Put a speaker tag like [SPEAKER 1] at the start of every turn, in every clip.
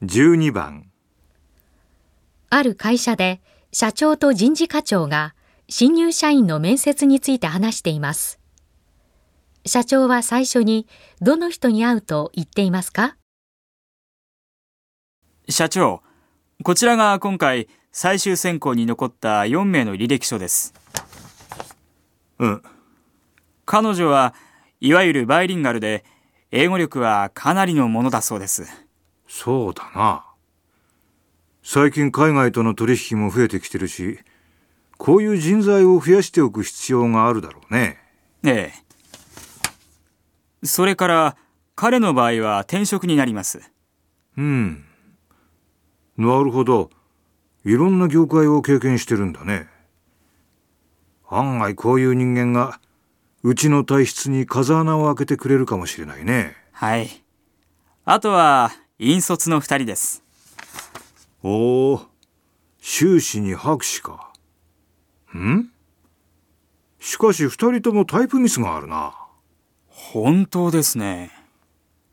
[SPEAKER 1] 12番
[SPEAKER 2] ある会社で社長と人事課長が新入社員の面接について話しています。社長は最初にどの人に会うと言っていますか？
[SPEAKER 3] 社長、こちらが今回最終選考に残った4名の履歴書です。
[SPEAKER 1] うん
[SPEAKER 3] 彼女はいわゆるバイリンガルで、英語力はかなりのものだそうです。
[SPEAKER 1] そうだな最近海外との取引も増えてきてるしこういう人材を増やしておく必要があるだろうね
[SPEAKER 3] ええ。それから、彼の場合は転職になります。
[SPEAKER 1] うんなるほどいろんな業界を経験してるんだね案外こういう人間がうちの体質に風穴を開けてくれるかもしれないね
[SPEAKER 3] はい。あとは、引率の2人です。
[SPEAKER 1] おお修士に博士か。ん？しかし二人ともタイプミスがあるな。
[SPEAKER 3] 本当ですね。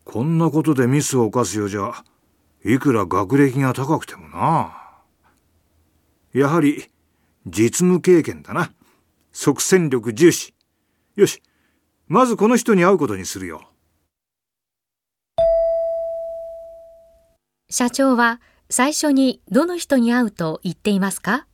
[SPEAKER 1] こんなことでミスを犯すようじゃいくら学歴が高くてもな。やはり実務経験だな。即戦力重視。よし。まずこの人に会うことにするよ
[SPEAKER 2] 社長は最初にどの人に会うと言っていますか？